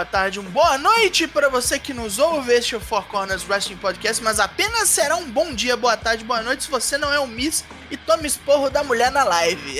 boa tarde, um boa noite para você que nos ouve. Este é Four Corners Wrestling Podcast, mas apenas será um bom dia, boa tarde, boa noite se você não é um Miss e toma esporro da mulher na live.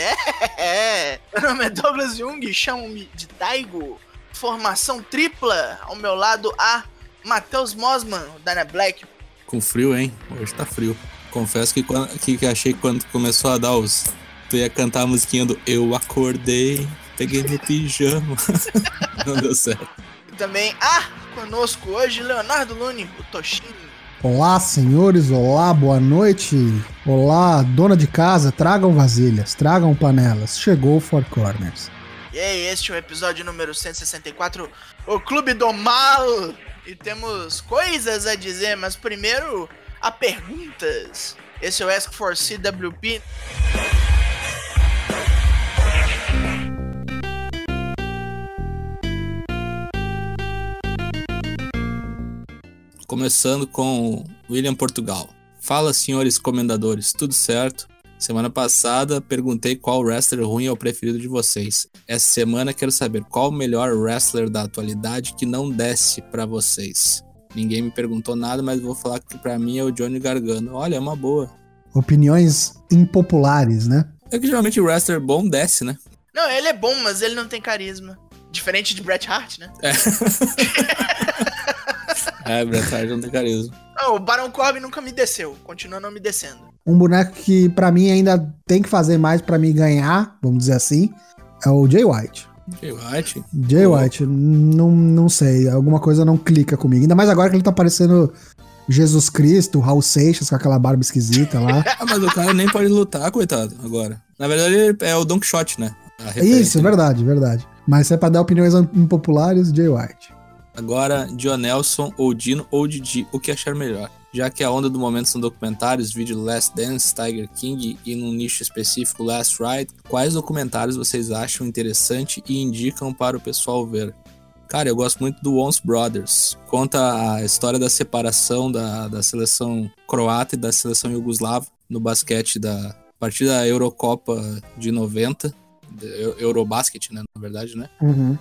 É, meu nome é Douglas Jung, chamam-me de Daigo. Formação tripla, ao meu lado a Matheus Mosman, Dana Black. Com frio, hein? Hoje tá frio. Confesso que, quando, que, que achei que quando começou a dar os. Tu ia cantar a musiquinha do Eu Acordei, peguei meu pijama. Não deu certo. Também, ah, conosco hoje, Leonardo Lune, o Toshin. Olá, senhores, olá, boa noite. Olá, dona de casa, tragam vasilhas, tragam panelas. Chegou o Four Corners. E aí, este é o episódio número 164, o Clube do Mal. E temos coisas a dizer, mas primeiro, a perguntas. Esse é o Ask for CWP. Começando com William Portugal. Fala, senhores comendadores, tudo certo? Semana passada perguntei qual wrestler ruim é o preferido de vocês. Essa semana quero saber qual o melhor wrestler da atualidade que não desce para vocês. Ninguém me perguntou nada, mas vou falar que para mim é o Johnny Gargano. Olha, é uma boa. Opiniões impopulares, né? É que geralmente o wrestler bom desce, né? Não, ele é bom, mas ele não tem carisma. Diferente de Bret Hart, né? É. é, Bret Hart não tem carisma. Não, o Baron Corbin nunca me desceu. Continua não me descendo. Um boneco que para mim ainda tem que fazer mais para me ganhar, vamos dizer assim, é o Jay White. Jay White? Jay White, não, não sei, alguma coisa não clica comigo. Ainda mais agora que ele tá parecendo Jesus Cristo, Raul Seixas com aquela barba esquisita lá. ah, mas o cara nem pode lutar, coitado, agora. Na verdade, ele é o Don Quixote, né? Isso, verdade, verdade. Mas se é pra dar opiniões impopulares, Jay White. Agora, Dionelson ou Dino ou Didi, o que achar melhor? Já que a onda do momento são documentários, vídeo Last Dance, Tiger King e num nicho específico Last Ride, quais documentários vocês acham interessante e indicam para o pessoal ver? Cara, eu gosto muito do Once Brothers. Conta a história da separação da, da seleção croata e da seleção iugoslava no basquete da a partir da Eurocopa de 90, Eurobasket, né, na verdade, né? Uhum.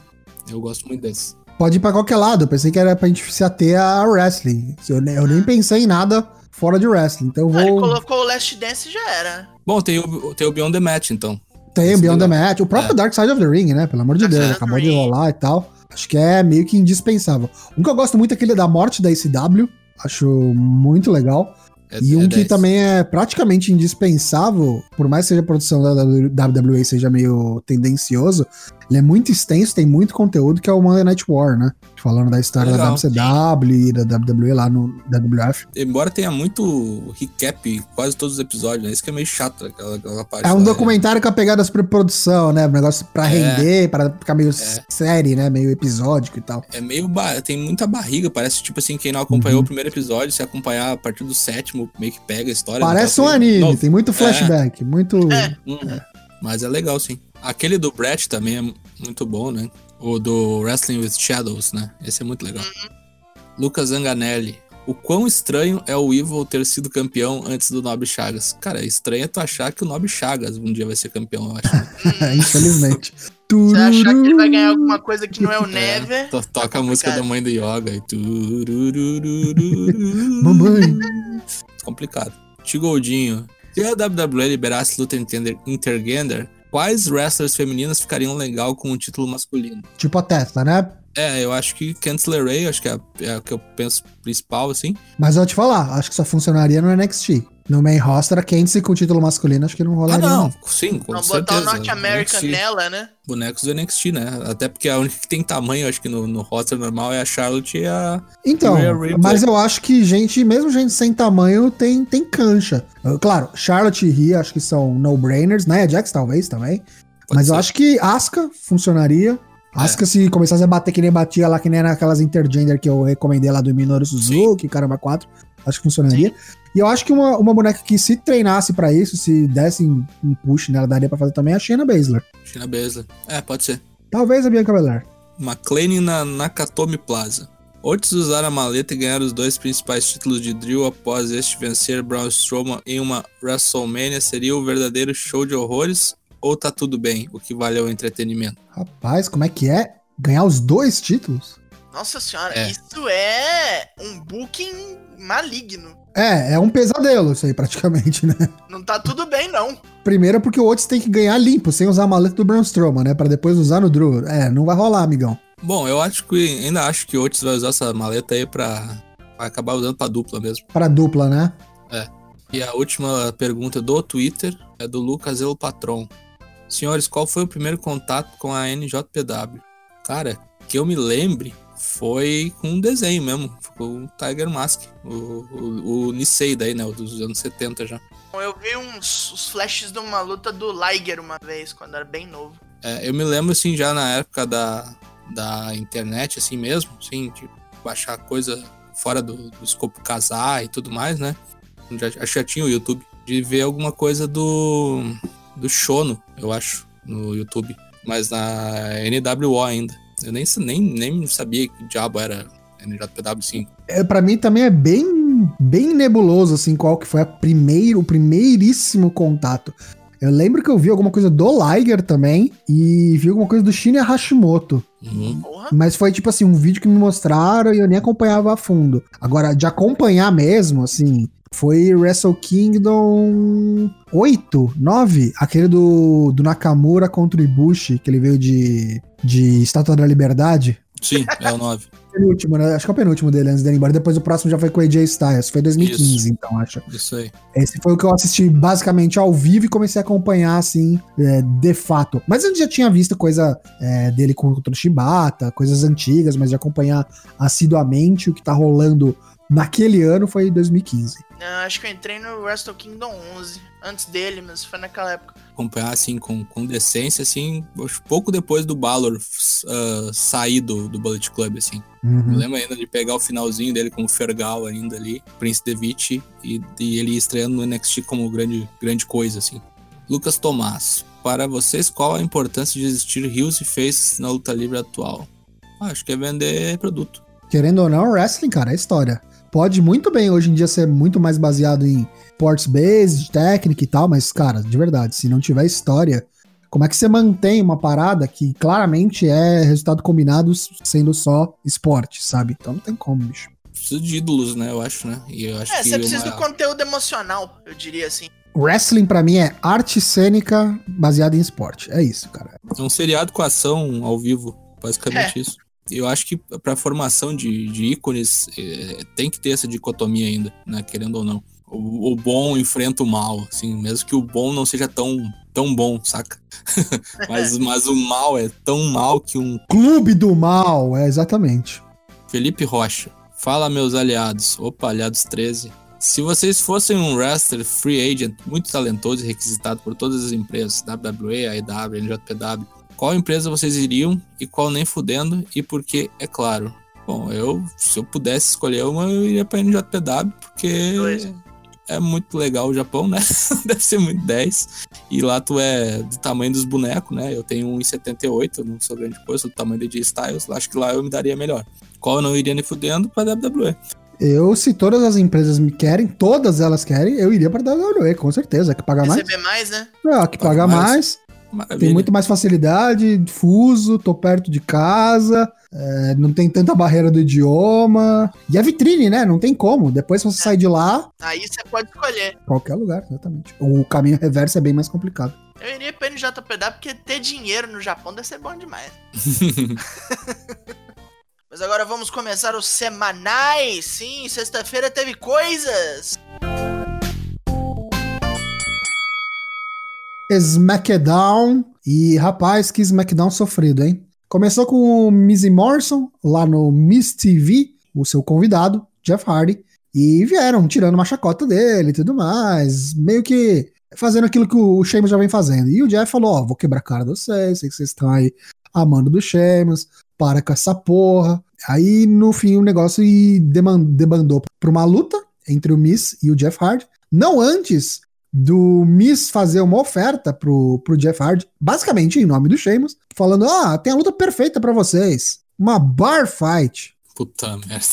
Eu gosto muito desse. Pode ir pra qualquer lado. Eu pensei que era pra gente se ater a wrestling. Eu, eu nem pensei em nada fora de wrestling. Então eu vou. Ah, ele colocou o Last Dance e já era. Bom, tem o, tem o Beyond the Match, então. Tem o Beyond the Match. O próprio é. Dark Side of the Ring, né? Pelo amor de Deus. Acabou de rolar e tal. Acho que é meio que indispensável. Um que eu gosto muito é aquele da morte da ICW. Acho muito legal. É, e um é que 10. também é praticamente indispensável, por mais que seja a produção da WWE seja meio tendencioso, ele é muito extenso, tem muito conteúdo, que é o Monday Night War, né? Falando da história Legal, da WCW e da WWE lá no WWF. Embora tenha muito recap quase todos os episódios, né? Isso que é meio chato, aquela, aquela parte. É um lá, documentário é. com a pegada de produção, né? Um negócio pra é. render, pra ficar meio é. série, né? Meio episódico e tal. É meio. Tem muita barriga, parece tipo assim, quem não acompanhou uhum. o primeiro episódio, se acompanhar a partir do sétimo, meio que pega a história. Parece um anime, Novo. tem muito flashback, muito. Uhum. Mas é legal, sim. Aquele do Brett também é muito bom, né? O do Wrestling with Shadows, né? Esse é muito legal. Uhum. Lucas Zanganelli. O quão estranho é o Evil ter sido campeão antes do Nobre Chagas? Cara, é estranho tu achar que o Nobre Chagas um dia vai ser campeão, eu acho. Infelizmente. Você achar que ele vai ganhar alguma coisa que não é o Never? É, to toca a música da mãe do Yoga e Mamãe. Complicado. Tigoldinho. Se a WWE liberasse luta intergender, quais wrestlers femininas ficariam legal com o título masculino? Tipo a Tesla, né? É, eu acho que Candice Ray, acho que é, é a que eu penso principal, assim. Mas eu vou te falar, acho que só funcionaria no NXT. No main roster, a Candice com o título masculino, acho que não rolaria. Ah, não, não. sim, com não certeza. botar o North American nela, né? Bonecos do NXT, né? Até porque a única que tem tamanho, acho que no, no roster normal é a Charlotte e a. Então, mas eu acho que gente, mesmo gente sem tamanho, tem, tem cancha. Claro, Charlotte e Rhea acho que são no-brainers, né? Jax talvez também. Pode mas ser. eu acho que Asuka funcionaria. É. Asuka, se começasse a bater que nem batia lá, que nem naquelas intergender que eu recomendei lá do Minoru Suzuki, Sim. caramba, 4, acho que funcionaria. E eu acho que uma, uma boneca que se treinasse para isso, se desse um push nela, daria pra fazer também a Shayna Baszler. Shayna Baszler. É, pode ser. Talvez a Bianca Belair. McLean na Nakatomi Plaza. Otis usar a maleta e ganhar os dois principais títulos de Drill após este vencer Braun Strowman em uma WrestleMania seria o verdadeiro show de horrores ou tá tudo bem? O que vale é o entretenimento? Rapaz, como é que é? Ganhar os dois títulos? Nossa senhora, é. isso é um booking maligno. É, é um pesadelo isso aí, praticamente, né? Não tá tudo bem, não. Primeiro porque o Otis tem que ganhar limpo, sem usar a maleta do Braun Strowman, né? Pra depois usar no Drew. É, não vai rolar, amigão. Bom, eu acho que ainda acho que o Otis vai usar essa maleta aí pra, pra acabar usando pra dupla mesmo. Pra dupla, né? É. E a última pergunta do Twitter é do Lucas El Patron. Senhores, qual foi o primeiro contato com a NJPW? Cara, que eu me lembre, foi com um desenho mesmo, com o Tiger Mask, o, o, o Nisei daí, né, o dos anos 70 já. Eu vi uns, uns flashes de uma luta do Liger uma vez, quando era bem novo. É, eu me lembro, assim, já na época da, da internet, assim mesmo, assim, de baixar coisa fora do, do escopo casar e tudo mais, né? Já, já tinha o YouTube. De ver alguma coisa do, do Shono, eu acho, no YouTube. Mas na NWO ainda. Eu nem, nem, nem sabia que diabo era NJPW5. É, pra mim também é bem, bem nebuloso, assim, qual que foi a primeiro, o primeiríssimo contato. Eu lembro que eu vi alguma coisa do Liger também e vi alguma coisa do Shinya Hashimoto. Uhum. Mas foi tipo assim, um vídeo que me mostraram e eu nem acompanhava a fundo. Agora, de acompanhar mesmo, assim, foi Wrestle Kingdom 8, 9, aquele do, do Nakamura contra o Ibushi, que ele veio de, de Estátua da Liberdade. Sim, é o 9. penúltimo, né? Acho que é o penúltimo dele antes dele ir embora. Depois o próximo já foi com o AJ Styles. Foi 2015, Isso. então, acho. Isso aí. Esse foi o que eu assisti basicamente ao vivo e comecei a acompanhar, assim, é, de fato. Mas eu já tinha visto coisa é, dele contra o Shibata, coisas antigas, mas de acompanhar assiduamente o que tá rolando naquele ano foi 2015. acho que eu entrei no Wrestle Kingdom 11, antes dele, mas foi naquela época. Acompanhar, assim, com, com decência, assim, pouco depois do Balor uh, sair do, do Bullet Club, assim. Uhum. Eu lembro ainda de pegar o finalzinho dele com o Fergal ainda ali, Prince Devitt, e, e ele estreando no NXT como grande, grande coisa, assim. Lucas Tomás, para vocês, qual a importância de existir Rios e Faces na luta livre atual? Ah, acho que é vender produto. Querendo ou não, wrestling, cara, é história pode muito bem hoje em dia ser muito mais baseado em ports based, técnica e tal, mas, cara, de verdade, se não tiver história, como é que você mantém uma parada que claramente é resultado combinado sendo só esporte, sabe? Então não tem como, bicho. Precisa de ídolos, né? Eu acho, né? E eu acho é, você precisa uma... do conteúdo emocional, eu diria assim. Wrestling para mim é arte cênica baseada em esporte. É isso, cara. É um seriado com ação ao vivo, basicamente é. isso eu acho que para a formação de, de ícones é, tem que ter essa dicotomia ainda, né? Querendo ou não. O, o, bom enfrenta o mal, assim, mesmo que o bom não seja tão, tão bom, saca? mas, mas o mal é tão mal que um. Clube do mal, é exatamente. Felipe Rocha. Fala, meus aliados. Opa, aliados 13. Se vocês fossem um wrestler free agent muito talentoso e requisitado por todas as empresas, WWE, AEW, NJPW, qual empresa vocês iriam e qual nem fudendo e por que, é claro. Bom, eu, se eu pudesse escolher uma, eu iria pra NJPW, porque é muito legal o Japão, né? Deve ser muito 10. E lá tu é do tamanho dos bonecos, né? Eu tenho 1,78, não sou grande coisa, do tamanho de Styles. Acho que lá eu me daria melhor. Qual eu não iria nem fudendo pra WWE. Eu, se todas as empresas me querem, todas elas querem, eu iria pra WWE, com certeza. É que pagar mais. Receber mais, né? É, que pagar mais. mais. Maravilha. Tem muito mais facilidade, difuso, tô perto de casa, é, não tem tanta barreira do idioma. E a vitrine, né? Não tem como. Depois você é. sai de lá. Aí você pode escolher. Qualquer lugar, exatamente. O caminho reverso é bem mais complicado. Eu iria pra NJPW porque ter dinheiro no Japão deve ser bom demais. Mas agora vamos começar os semanais. Sim, sexta-feira teve coisas. SmackDown. E rapaz, que SmackDown sofrido, hein? Começou com o Mizzy Morrison lá no Miss TV, o seu convidado, Jeff Hardy. E vieram tirando uma chacota dele e tudo mais. Meio que fazendo aquilo que o Sheamus já vem fazendo. E o Jeff falou: Ó, oh, vou quebrar a cara de vocês, sei que vocês estão aí amando do Sheamus, para com essa porra. Aí no fim o negócio debandou pra uma luta entre o Miss e o Jeff Hardy. Não antes do Miss fazer uma oferta pro, pro Jeff Hardy, basicamente em nome do Sheamus, falando: Ah, tem a luta perfeita para vocês. Uma bar fight. Puta merda.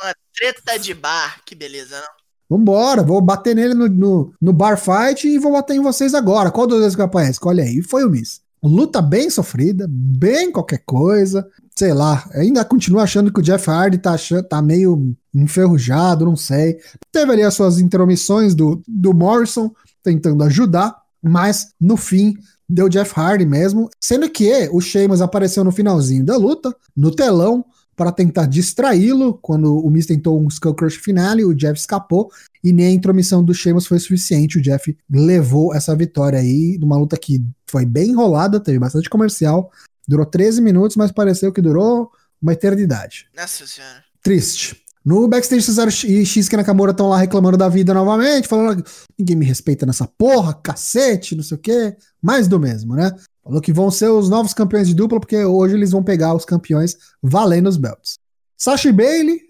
Uma treta de bar, que beleza, não? Vambora, vou bater nele no, no, no bar fight e vou bater em vocês agora. Qual dos dois que aparece? Olha aí, foi o Miss. Luta bem sofrida, bem qualquer coisa. Sei lá, ainda continuo achando que o Jeff Hardy tá, achando, tá meio enferrujado, não sei. Teve ali as suas interomissões do, do Morrison tentando ajudar, mas no fim deu Jeff Hardy mesmo. Sendo que o Sheamus apareceu no finalzinho da luta, no telão, para tentar distraí-lo. Quando o Miz tentou um Skull Crush finale, o Jeff escapou e nem a intromissão do Sheamus foi suficiente. O Jeff levou essa vitória aí, numa luta que foi bem enrolada, teve bastante comercial, durou 13 minutos, mas pareceu que durou uma eternidade. Nossa senhora. Triste. No backstage, Cesaro e Shinsuke Nakamura estão lá reclamando da vida novamente, falando ninguém me respeita nessa porra, cacete, não sei o quê. Mais do mesmo, né? Falou que vão ser os novos campeões de dupla, porque hoje eles vão pegar os campeões valendo os belts. Sasha e Bailey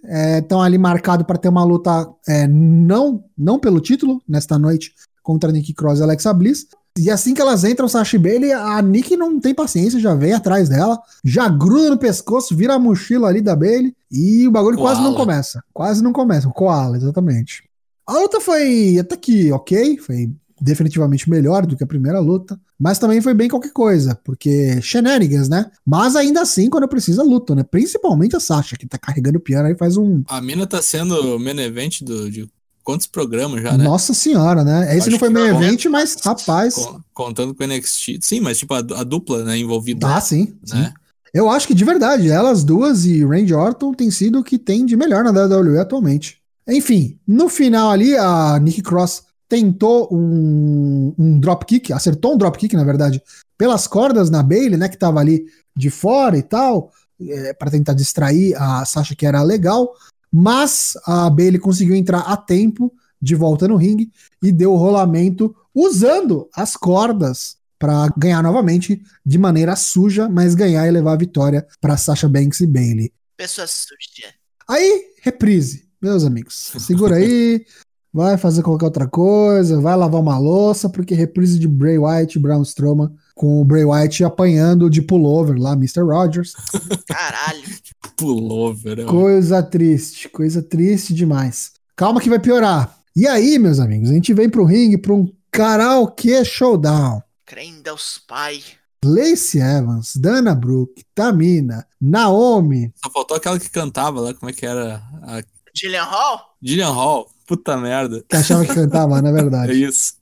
estão é, ali marcados para ter uma luta é, não, não pelo título nesta noite contra Nick Cross e Alexa Bliss. E assim que elas entram, Sasha e Bailey, a Nick não tem paciência, já vem atrás dela, já gruda no pescoço, vira a mochila ali da Bailey e o bagulho koala. quase não começa. Quase não começa, o koala, exatamente. A luta foi até que ok, foi definitivamente melhor do que a primeira luta, mas também foi bem qualquer coisa, porque shenanigans, né? Mas ainda assim, quando precisa, luta, né? Principalmente a Sasha, que tá carregando o piano aí faz um. A mina tá sendo o main event do, de quantos programas já, né? Nossa senhora, né? Esse Acho não foi main event, mas rapaz. Contando com o NXT. Sim, mas tipo a, a dupla, né, envolvida. Ah, sim. Né? Sim. Eu acho que de verdade, elas duas e Randy Orton tem sido o que tem de melhor na WWE atualmente. Enfim, no final ali, a Nick Cross tentou um, um dropkick, acertou um dropkick, na verdade, pelas cordas na Bailey, né, que tava ali de fora e tal, é, para tentar distrair a Sasha, que era legal, mas a Bailey conseguiu entrar a tempo de volta no ringue e deu o rolamento usando as cordas para ganhar novamente de maneira suja, mas ganhar e levar a vitória para Sasha Banks e Bailey. Pessoa suja. Aí, reprise, meus amigos. Segura aí, vai fazer qualquer outra coisa, vai lavar uma louça, porque reprise de Bray Wyatt e Braun Strowman com o Bray Wyatt apanhando de pullover lá, Mr. Rogers. Caralho. pullover. É. Coisa triste, coisa triste demais. Calma que vai piorar. E aí, meus amigos, a gente vem pro ringue pra um karaokê showdown. Crem Deus Pai. Lacey Evans, Dana Brooke, Tamina, Naomi. Só faltou aquela que cantava lá, como é que era? A... Gillian Hall? Gillian Hall. Puta merda. Que achava que cantava, na é verdade. É isso.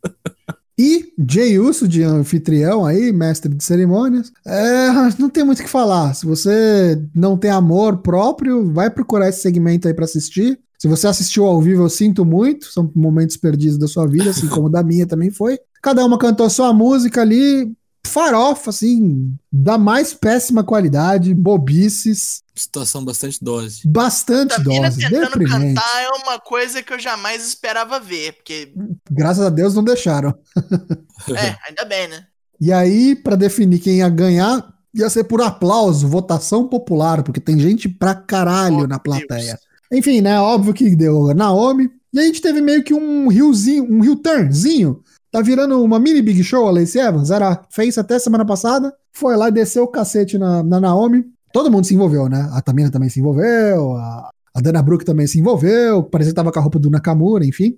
E Jay Uso, de anfitrião aí, mestre de cerimônias. É, não tem muito o que falar. Se você não tem amor próprio, vai procurar esse segmento aí para assistir. Se você assistiu ao vivo, eu sinto muito. São momentos perdidos da sua vida, assim como da minha também foi. Cada uma cantou sua música ali farofa, assim, da mais péssima qualidade, bobices. Situação bastante dose. Bastante Tamina dose. tentando deprimente. cantar é uma coisa que eu jamais esperava ver, porque... Graças a Deus não deixaram. é, ainda bem, né? E aí, para definir quem ia ganhar, ia ser por aplauso, votação popular, porque tem gente pra caralho oh, na plateia. Deus. Enfim, né, óbvio que deu Naomi, e a gente teve meio que um riozinho, um rio turnzinho Tá virando uma mini Big Show a Lacey Evans. Era fez até semana passada. Foi lá e desceu o cacete na, na Naomi. Todo mundo se envolveu, né? A Tamina também se envolveu. A, a Dana Brooke também se envolveu. Parecia que tava com a roupa do Nakamura, enfim.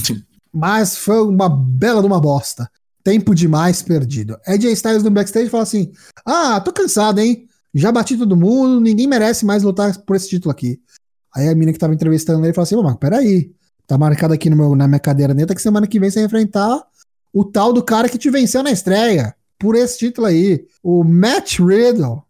Mas foi uma bela de uma bosta. Tempo demais perdido. AJ Styles no backstage fala assim: Ah, tô cansado, hein? Já bati todo mundo, ninguém merece mais lutar por esse título aqui. Aí a mina que tava entrevistando ele fala assim: Mas peraí, Tá marcado aqui no meu, na minha cadeira neta que semana que vem você vai enfrentar o tal do cara que te venceu na estreia. Por esse título aí. O Matt Riddle.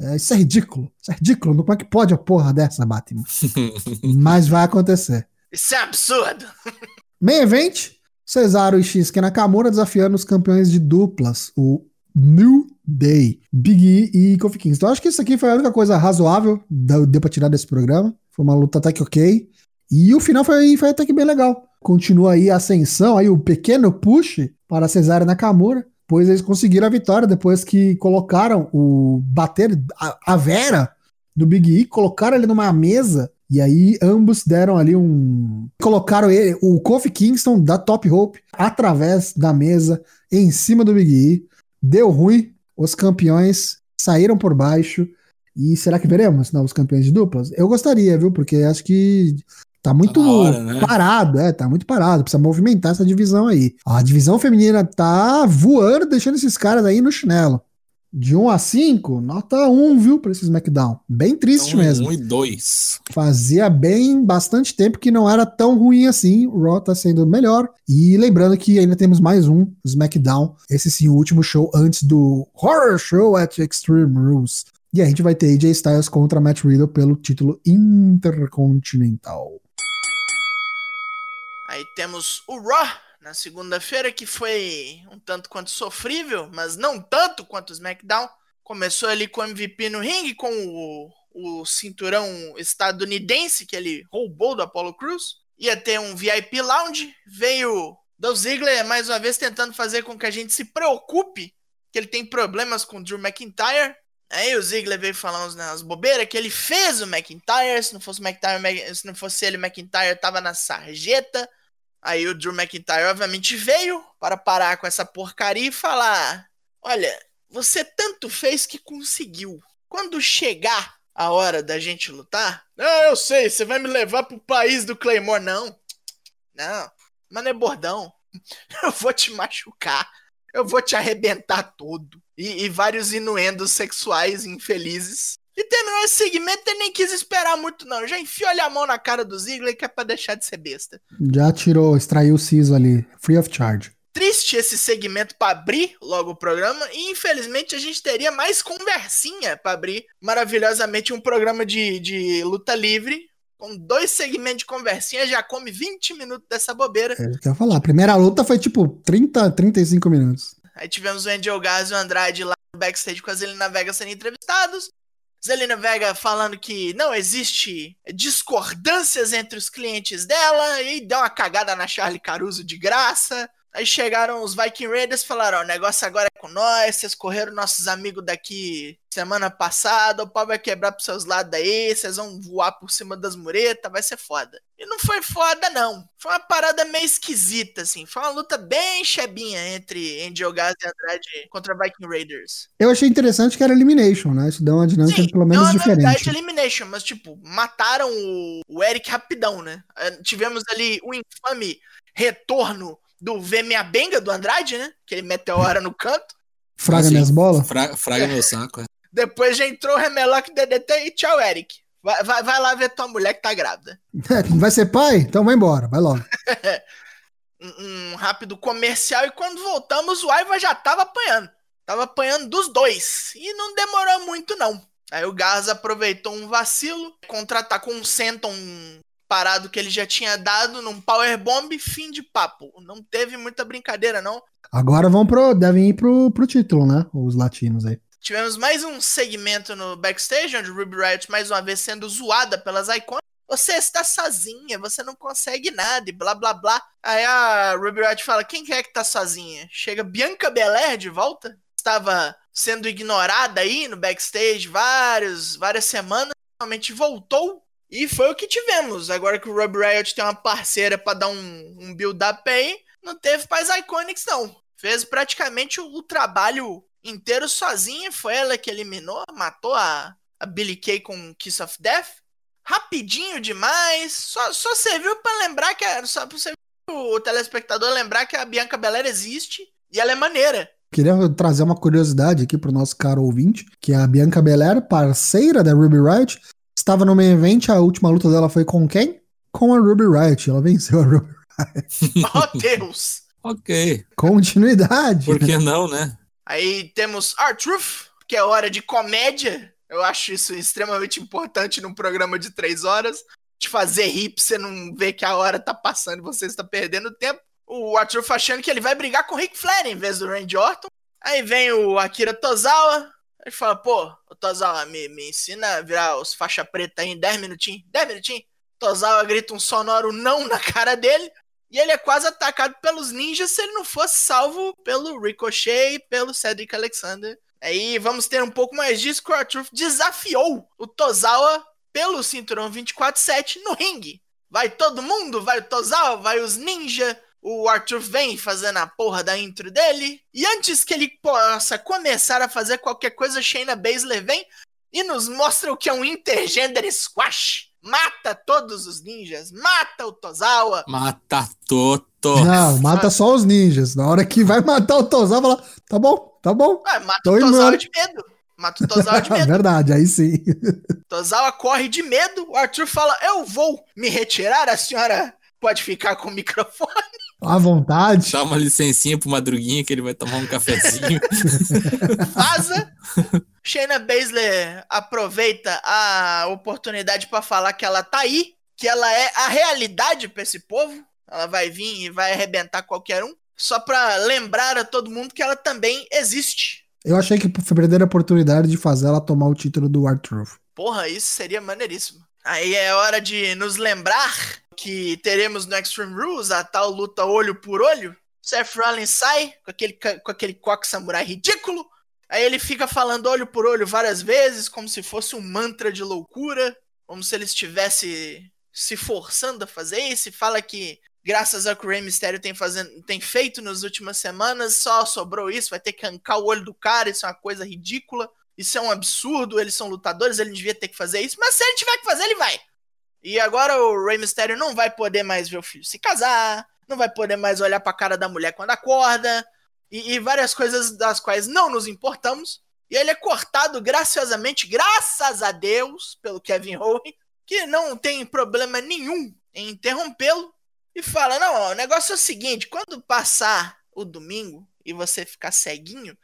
É, isso é ridículo. Isso é ridículo. Como é que pode a porra dessa, Batman? Mas vai acontecer. Isso é absurdo. Main Event. Cesaro e Shinsuke Nakamura desafiando os campeões de duplas. O New Day. Big E e Kofi Kingston. Então acho que isso aqui foi a única coisa razoável. Deu pra tirar desse programa. Foi uma luta até que ok. E o final foi, foi até que bem legal. Continua aí a ascensão, aí o pequeno push para Cesaro Nakamura, pois eles conseguiram a vitória depois que colocaram o bater a, a Vera do Big E, colocaram ele numa mesa e aí ambos deram ali um. Colocaram ele, o Kofi Kingston da Top Rope através da mesa em cima do Big E. Deu ruim, os campeões saíram por baixo. E será que veremos novos campeões de duplas? Eu gostaria, viu? Porque acho que Tá muito tá hora, né? parado, é, tá muito parado. Precisa movimentar essa divisão aí. A divisão feminina tá voando, deixando esses caras aí no chinelo. De 1 a 5, nota 1, viu, pra esse SmackDown. Bem triste então, mesmo. 1 e 2. Fazia bem bastante tempo que não era tão ruim assim. O Raw tá sendo melhor. E lembrando que ainda temos mais um SmackDown. Esse sim, o último show antes do Horror Show at Extreme Rules. E a gente vai ter AJ Styles contra Matt Riddle pelo título Intercontinental. Aí temos o Raw na segunda-feira, que foi um tanto quanto sofrível, mas não tanto quanto o SmackDown. Começou ali com o MVP no ringue, com o, o cinturão estadunidense que ele roubou do Apollo Crews. Ia ter um VIP Lounge. Veio Dolph Ziggler mais uma vez tentando fazer com que a gente se preocupe que ele tem problemas com o Drew McIntyre. Aí o Ziggler veio falar umas bobeiras que ele fez o McIntyre. Se não fosse McIntyre, se não fosse ele, o McIntyre tava na sarjeta. Aí o Drew McIntyre, obviamente, veio para parar com essa porcaria e falar: Olha, você tanto fez que conseguiu. Quando chegar a hora da gente lutar, ah, eu sei, você vai me levar pro país do Claymore. Não, não, mas não é bordão. Eu vou te machucar, eu vou te arrebentar todo. E, e vários inuendos sexuais infelizes e terminou esse segmento e nem quis esperar muito, não. Já enfiou a mão na cara do Ziggler que é pra deixar de ser besta. Já tirou, extraiu o siso ali, free of charge. Triste esse segmento para abrir logo o programa e infelizmente a gente teria mais conversinha para abrir maravilhosamente um programa de, de luta livre com dois segmentos de conversinha, já come 20 minutos dessa bobeira. É, eu quero falar, a primeira luta foi tipo 30, 35 minutos. Aí tivemos o Angel Gaz e o Andrade lá no backstage com a Zelina Vega sendo entrevistados. Zelina Vega falando que não existe discordâncias entre os clientes dela e deu uma cagada na Charlie Caruso de graça. Aí chegaram os Viking Raiders e falaram: o negócio agora é com nós, vocês correram nossos amigos daqui semana passada, o pau vai quebrar pros seus lados aí, vocês vão voar por cima das muretas, vai ser foda. E não foi foda, não. Foi uma parada meio esquisita, assim. Foi uma luta bem chebinha entre Angel Gaz e Andrade contra Viking Raiders. Eu achei interessante que era Elimination, né? Isso deu uma dinâmica Sim, pelo menos diferente. Sim, é Elimination, mas, tipo, mataram o, o Eric rapidão, né? Eh, tivemos ali o infame retorno do V Minha Benga do Andrade, né? Que ele meteora no canto. Fraga assim, minhas bolas? Fra, fraga meu saco, é. Depois já entrou o Remelock DDT e tchau, Eric. Vai, vai, vai, lá ver tua mulher que tá grávida. vai ser pai? Então vai embora, vai logo. um, um, rápido comercial e quando voltamos o Aiva já tava apanhando. Tava apanhando dos dois. E não demorou muito, não. Aí o Garza aproveitou um vacilo, contra-atacou um Senton parado que ele já tinha dado num Power Bomb, fim de papo. Não teve muita brincadeira, não. Agora vão pro. devem ir pro, pro título, né? Os latinos aí. Tivemos mais um segmento no backstage, onde Ruby Riot mais uma vez sendo zoada pelas icônicas. Você está sozinha, você não consegue nada e blá blá blá. Aí a Ruby Riot fala: quem é que tá sozinha? Chega Bianca Belair de volta. Estava sendo ignorada aí no backstage vários, várias semanas. Finalmente voltou e foi o que tivemos. Agora que o Rob Riot tem uma parceira para dar um, um build-up aí, não teve mais Iconics, não. Fez praticamente o, trabalho inteiro sozinha. Foi ela que eliminou, matou a, a Billy Kay com Kiss of Death. Rapidinho demais. Só, só serviu para lembrar que. A, só pra servir o telespectador lembrar que a Bianca Belair existe e ela é maneira. Queria trazer uma curiosidade aqui pro nosso caro ouvinte, que a Bianca Belair, parceira da Ruby Riot, Estava no main event, a última luta dela foi com quem? Com a Ruby Riot. Ela venceu a Ruby Riot. oh, Deus! ok. Continuidade. Por que não, né? Aí temos R-Truth, que é hora de comédia. Eu acho isso extremamente importante num programa de três horas. De fazer rir pra você não ver que a hora tá passando e você está perdendo tempo. O R-Truth achando que ele vai brigar com o Rick Flair em vez do Randy Orton. Aí vem o Akira Tozawa, ele fala, pô, Tozawa, me, me ensina a virar os faixa preta aí em 10 minutinhos. 10 minutinhos. Tozawa grita um sonoro não na cara dele. E ele é quase atacado pelos ninjas se ele não fosse salvo pelo Ricochet e pelo Cedric Alexander. Aí vamos ter um pouco mais disso que o Arthur desafiou o Tozawa pelo cinturão 24-7 no ringue. Vai todo mundo, vai o Tozawa, vai os ninjas o Arthur vem fazendo a porra da intro dele. E antes que ele possa começar a fazer qualquer coisa, Shayna Baszler vem e nos mostra o que é um intergender squash. Mata todos os ninjas, mata o Tozawa. Mata Toto. Não, mata só os ninjas. Na hora que vai matar o Tozawa, fala, tá bom, tá bom. Ué, mata Tô o Tozawa de medo. Mata o Tozawa de medo. Verdade, aí sim. Tozawa corre de medo, o Arthur fala, eu vou me retirar, a senhora pode ficar com o microfone. À vontade. Dá uma licencinha pro Madruguinha que ele vai tomar um cafezinho. Vaza. Shayna Baszler aproveita a oportunidade para falar que ela tá aí, que ela é a realidade para esse povo. Ela vai vir e vai arrebentar qualquer um. Só pra lembrar a todo mundo que ela também existe. Eu achei que perderam a oportunidade de fazer ela tomar o título do Arthur. Porra, isso seria maneiríssimo. Aí é hora de nos lembrar que teremos no Extreme Rules a tal luta olho por olho. Seth Rollins sai com aquele, com aquele coque samurai ridículo. Aí ele fica falando olho por olho várias vezes, como se fosse um mantra de loucura, como se ele estivesse se forçando a fazer isso. E fala que, graças ao que o Rey Mysterio tem, fazendo, tem feito nas últimas semanas, só sobrou isso, vai ter que arrancar o olho do cara, isso é uma coisa ridícula. Isso é um absurdo, eles são lutadores, ele devia ter que fazer isso, mas se ele tiver que fazer, ele vai. E agora o Rey Mysterio não vai poder mais ver o filho se casar, não vai poder mais olhar pra cara da mulher quando acorda, e, e várias coisas das quais não nos importamos. E ele é cortado graciosamente, graças a Deus, pelo Kevin Owens, que não tem problema nenhum em interrompê-lo, e fala: Não, o negócio é o seguinte: quando passar o domingo e você ficar ceguinho,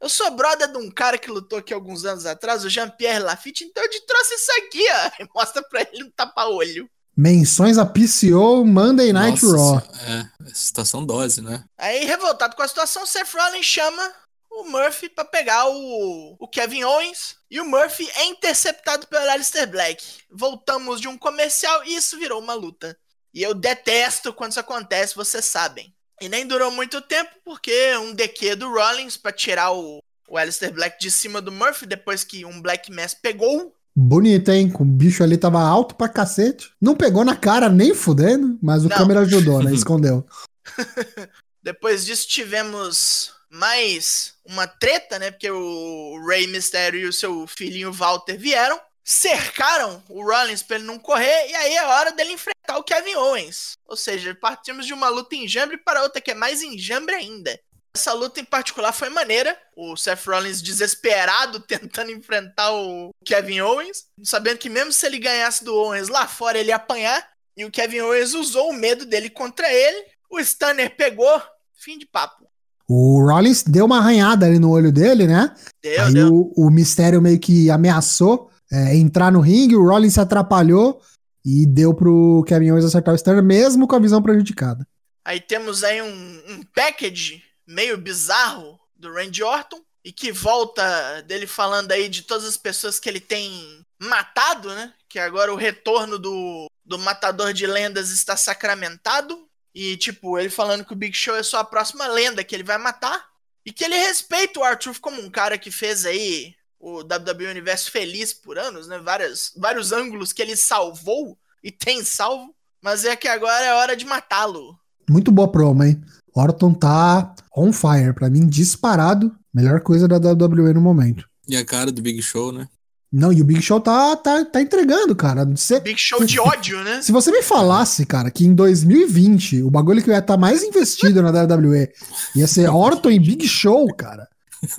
eu sou brother de um cara que lutou aqui alguns anos atrás, o Jean-Pierre Lafitte, então eu te trouxe isso aqui, ó. Mostra pra ele um tapa-olho. Menções a PCO Monday Night Nossa, Raw. É, situação dose, né? Aí, revoltado com a situação, Seth Rollins chama o Murphy para pegar o, o Kevin Owens. E o Murphy é interceptado pelo Alistair Black. Voltamos de um comercial e isso virou uma luta. E eu detesto quando isso acontece, vocês sabem. E nem durou muito tempo, porque um DQ do Rollins para tirar o, o Alistair Black de cima do Murphy, depois que um Black Mass pegou. Bonito, hein? O bicho ali tava alto pra cacete. Não pegou na cara nem fudendo, mas o Não. câmera ajudou, né? Escondeu. depois disso tivemos mais uma treta, né? Porque o Rey Mysterio e o seu filhinho Walter vieram cercaram o Rollins pra ele não correr, e aí é hora dele enfrentar o Kevin Owens. Ou seja, partimos de uma luta enjambre para outra que é mais enjambre ainda. Essa luta em particular foi maneira. O Seth Rollins desesperado tentando enfrentar o Kevin Owens, sabendo que mesmo se ele ganhasse do Owens lá fora ele ia apanhar. E o Kevin Owens usou o medo dele contra ele. O Stunner pegou. Fim de papo. O Rollins deu uma arranhada ali no olho dele, né? Deu, Aí deu. O, o Mistério meio que ameaçou é, entrar no ringue, o Rollins se atrapalhou e deu pro Kevin Owens acertar o Sterling, mesmo com a visão prejudicada. Aí temos aí um, um package meio bizarro do Randy Orton e que volta dele falando aí de todas as pessoas que ele tem matado, né? Que agora o retorno do, do matador de lendas está sacramentado. E, tipo, ele falando que o Big Show é só a próxima lenda que ele vai matar. E que ele respeita o Arthur como um cara que fez aí o WWE Universo feliz por anos, né? Várias, vários ângulos que ele salvou e tem salvo, mas é que agora é hora de matá-lo. Muito boa promo, hein? Orton tá on fire, pra mim disparado, melhor coisa da WWE no momento. E a cara do Big Show, né? Não, e o Big Show tá, tá, tá entregando, cara. Você, Big Show de ódio, né? Se você me falasse, cara, que em 2020 o bagulho que eu ia estar tá mais investido na WWE ia ser Orton e Big Show, cara,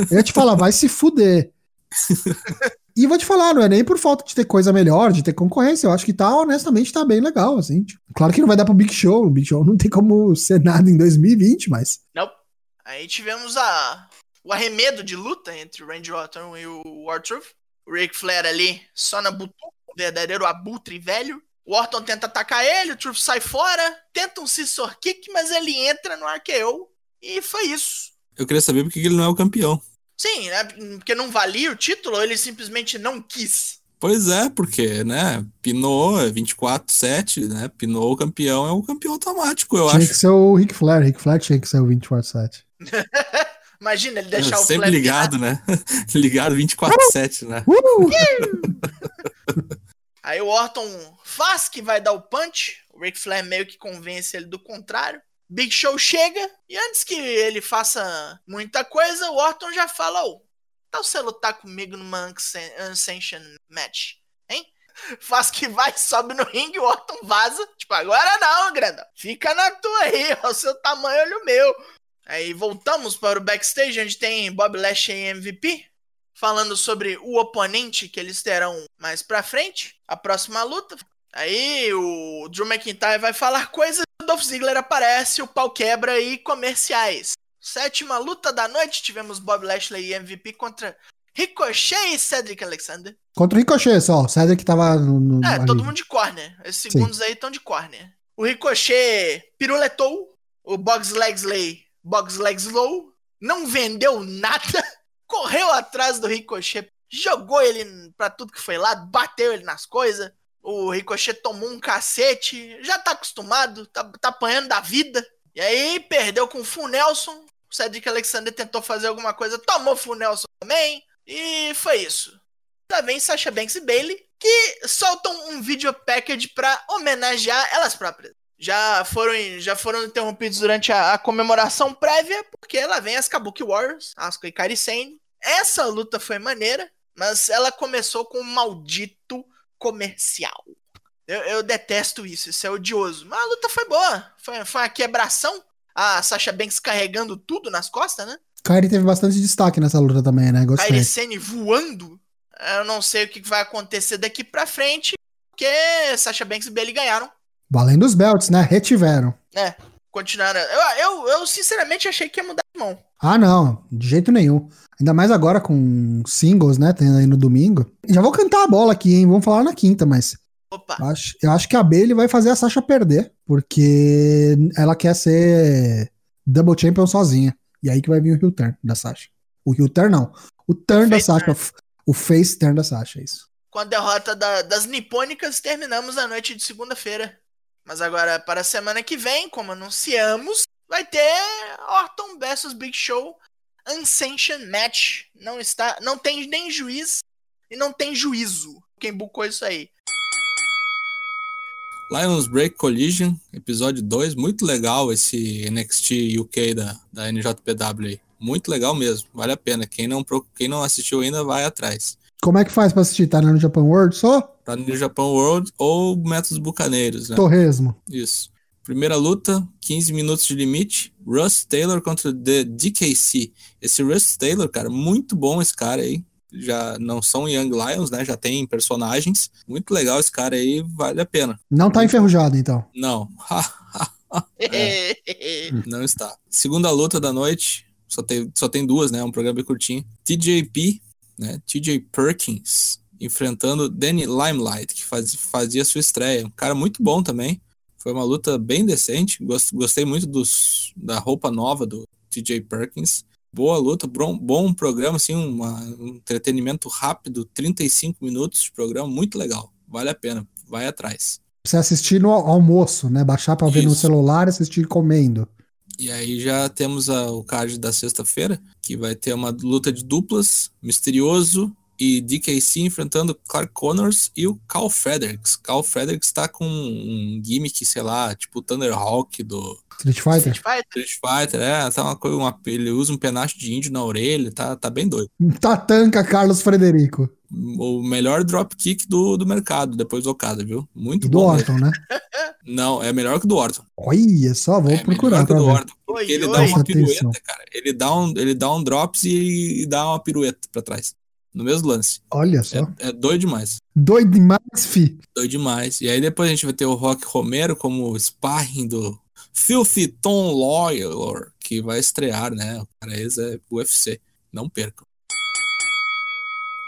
eu ia te falar, vai se fuder. e vou te falar, não é nem por falta de ter coisa melhor, de ter concorrência. Eu acho que tá, honestamente, tá bem legal, assim. Tipo, claro que não vai dar pro Big Show. O Big Show não tem como ser nada em 2020, mas. Não. Aí tivemos a, o arremedo de luta entre o Randy Orton e o Arthur. O Ric Flair ali só na butuca, verdadeiro abutre velho. O Orton tenta atacar ele, o Truth sai fora, tenta um scissor kick, mas ele entra no RKO. E foi isso. Eu queria saber por que ele não é o campeão. Sim, né? Porque não valia o título, ele simplesmente não quis. Pois é, porque, né? Pinou é 24-7, né? Pinou o campeão, é o campeão automático, eu tinha acho. Tinha que ser o Ric Flair, Ric Flair tinha que ser o 24-7. Imagina ele deixar é, o Sempre ligado, né? ligado 24-7, né? Aí o Orton faz que vai dar o punch, o Ric Flair meio que convence ele do contrário. Big Show chega e antes que ele faça muita coisa, o Orton já fala: Ô, tal você lutar comigo numa Unsanctioned Match, hein? Faz que vai, sobe no ringue, o Orton vaza. Tipo, agora não, grandão. Fica na tua aí, ó, o seu tamanho, olha o meu. Aí voltamos para o backstage, onde tem Bob Lashley MVP, falando sobre o oponente que eles terão mais pra frente, a próxima luta. Aí o Drew McIntyre vai falar coisas, Dolph Ziggler aparece, o pau quebra e comerciais. Sétima luta da noite, tivemos Bob Lashley e MVP contra Ricochet e Cedric Alexander. Contra o Ricochet só, o Cedric tava no. no é, ali. todo mundo de corner. Esses segundos Sim. aí estão de corner. O Ricochet piruletou, o Box Legsley, Box Legslow, não vendeu nada, correu atrás do Ricochet, jogou ele pra tudo que foi lá, bateu ele nas coisas. O Ricochet tomou um cacete, já tá acostumado, tá, tá apanhando da vida. E aí perdeu com o Full Nelson. O Cedric Alexander tentou fazer alguma coisa, tomou o Full Nelson também. E foi isso. Vem Sasha Banks e Bailey, que soltam um vídeo package para homenagear elas próprias. Já foram, já foram interrompidos durante a, a comemoração prévia, porque lá vem as Kabuki Warriors, Asuka e Kairi Sane. Essa luta foi maneira, mas ela começou com um maldito comercial. Eu, eu, detesto isso, isso é odioso. Mas a luta foi boa. Foi, foi uma quebração. A Sasha Banks carregando tudo nas costas, né? Kairi teve bastante destaque nessa luta também, né? Gostei. Kairi voando. Eu não sei o que vai acontecer daqui pra frente, porque Sasha Banks e Bailey ganharam. Valendo os belts, né? Retiveram. É, continuaram. Eu, eu, eu sinceramente achei que ia mudar de mão. Ah, não, de jeito nenhum. Ainda mais agora com singles, né? Tem aí no domingo. Já vou cantar a bola aqui, hein? Vamos falar na quinta, mas. Opa. Eu acho, eu acho que a Bailey vai fazer a Sasha perder, porque ela quer ser Double Champion sozinha. E aí que vai vir o heel turn da Sasha. O heel turn não. O turn da Sasha. Turn. O face turn da Sasha, é isso. Com a derrota da, das nipônicas, terminamos a noite de segunda-feira. Mas agora, para a semana que vem, como anunciamos, vai ter Orton versus Big Show Unsanctioned Match. Não está, não tem nem juiz e não tem juízo. Quem bucou isso aí. Lions Break Collision, episódio 2, muito legal esse NXT UK da, da NJPW aí. Muito legal mesmo, vale a pena. Quem não, quem não assistiu ainda, vai atrás. Como é que faz pra assistir? Tá no Japan World só? Tá no Japan World ou Métodos Bucaneiros, né? Torresmo. Isso. Primeira luta, 15 minutos de limite. Russ Taylor contra The DKC. Esse Russ Taylor, cara, muito bom esse cara aí já não são Young Lions, né? Já tem personagens. Muito legal esse cara aí, vale a pena. Não tá enferrujado, então. Não. é, não está. Segunda luta da noite. Só tem, só tem duas, né? Um programa bem curtinho. TJP, né? TJ Perkins, enfrentando Danny Limelight, que faz, fazia sua estreia. Um cara muito bom também. Foi uma luta bem decente. Gostei muito dos, da roupa nova do TJ Perkins boa luta, bom, bom programa, assim, uma, um entretenimento rápido, 35 minutos de programa, muito legal, vale a pena, vai atrás. Você assistir no almoço, né? Baixar para ver no celular e assistir comendo. E aí já temos a, o card da sexta-feira, que vai ter uma luta de duplas, Misterioso e DKC enfrentando Clark Connors e o Cal Fredericks. Cal Fredericks está com um gimmick, sei lá, tipo o Thunderhawk do Street Fighter. Street Fighter, Street Fighter é, tá uma coisa, uma, ele usa um penacho de índio na orelha, tá, tá bem doido. Tatanca Carlos Frederico. O melhor dropkick do, do mercado, depois do Okada, viu? Muito e bom. Do Orton, né? Não, é melhor que o do Orton. Olha só, vou é procurar. Melhor que o do Orton, porque oi, ele oi. dá uma pirueta, cara. Ele dá, um, ele dá um drops e, e dá uma pirueta pra trás no mesmo lance. Olha só. É, é, doido demais. Doido demais, fi. Doido demais. E aí depois a gente vai ter o Rock Romero como sparring do Filthy Tom Lawler, que vai estrear, né? O cara é UFC. Não percam.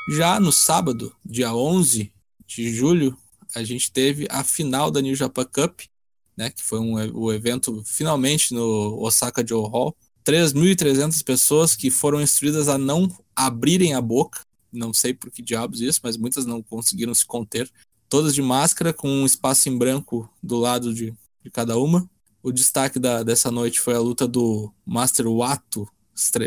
Já no sábado, dia 11 de julho, a gente teve a final da New Japan Cup, né? Que foi um, o evento finalmente no Osaka Joe Hall. 3.300 pessoas que foram instruídas a não abrirem a boca não sei por que diabos isso, mas muitas não conseguiram se conter. Todas de máscara, com um espaço em branco do lado de, de cada uma. O destaque da, dessa noite foi a luta do Master Wato,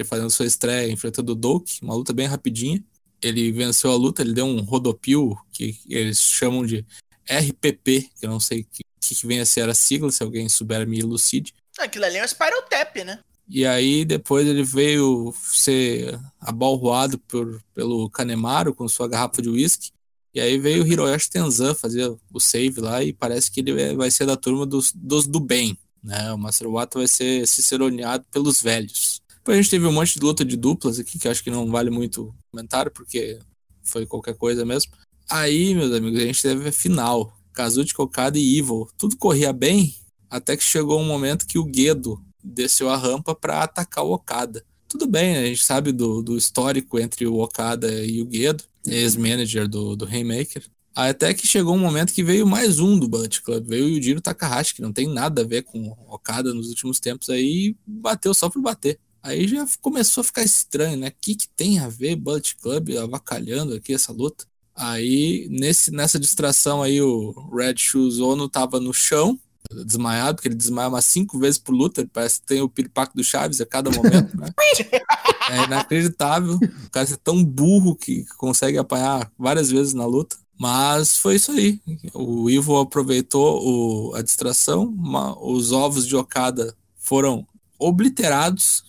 fazendo sua estreia, enfrentando o Doak, uma luta bem rapidinha. Ele venceu a luta, ele deu um rodopio, que eles chamam de RPP, que eu não sei o que, que vem a ser a sigla, se alguém souber me elucide. Aquilo ali é um Spiral Tap, né? E aí depois ele veio ser abalroado por, pelo Kanemaru com sua garrafa de uísque. E aí veio o Hiroyoshi Tenzan fazer o save lá e parece que ele é, vai ser da turma dos, dos do bem. né? O Master Wato vai ser ciceroneado pelos velhos. Depois a gente teve um monte de luta de duplas aqui, que acho que não vale muito comentário, porque foi qualquer coisa mesmo. Aí, meus amigos, a gente teve a final. Kazuchi, Okada e Evil. Tudo corria bem, até que chegou um momento que o Gedo desceu a rampa para atacar o Okada. Tudo bem, a gente sabe do, do histórico entre o Okada e o Gedo, ex-manager do, do Rainmaker. Até que chegou um momento que veio mais um do Bullet Club, veio o Yujiro Takahashi, que não tem nada a ver com Okada nos últimos tempos aí, bateu só por bater. Aí já começou a ficar estranho, né? O que, que tem a ver Bullet Club avacalhando aqui essa luta? Aí, nesse, nessa distração aí, o Red Shoes Ono tava no chão, desmaiado, porque ele desmaia umas cinco vezes por luta, parece que tem o piripaco do Chaves a cada momento, né? é inacreditável. O cara é tão burro que consegue apanhar várias vezes na luta. Mas foi isso aí. O Ivo aproveitou o, a distração, uma, os ovos de Okada foram obliterados.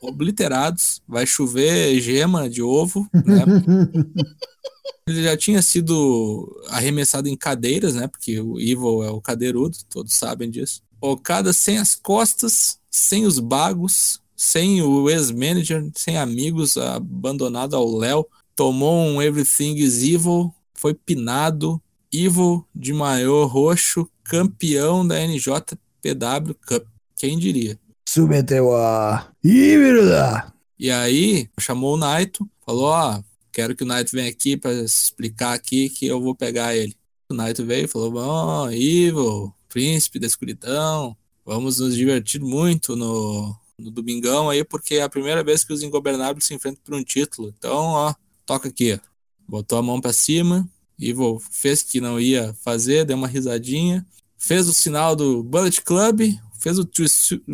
Obliterados. Vai chover gema de ovo, né? Ele já tinha sido arremessado em cadeiras, né? Porque o Evil é o cadeirudo, todos sabem disso. Okada sem as costas, sem os bagos, sem o ex-manager, sem amigos, abandonado ao Léo. Tomou um Everything is Evil, foi pinado, Evil de maior roxo, campeão da NJPW Cup. Quem diria? Submeteu a híbrida. E aí, chamou o Naito, falou: Ó, quero que o Naito venha aqui para explicar aqui que eu vou pegar ele. O Naito veio e falou: Bom, Evil, príncipe da escuridão, vamos nos divertir muito no, no domingão aí, porque é a primeira vez que os ingobernáveis se enfrentam por um título. Então, ó, toca aqui. Botou a mão para cima, Evil fez que não ia fazer, deu uma risadinha, fez o sinal do Bullet Club, fez, o two,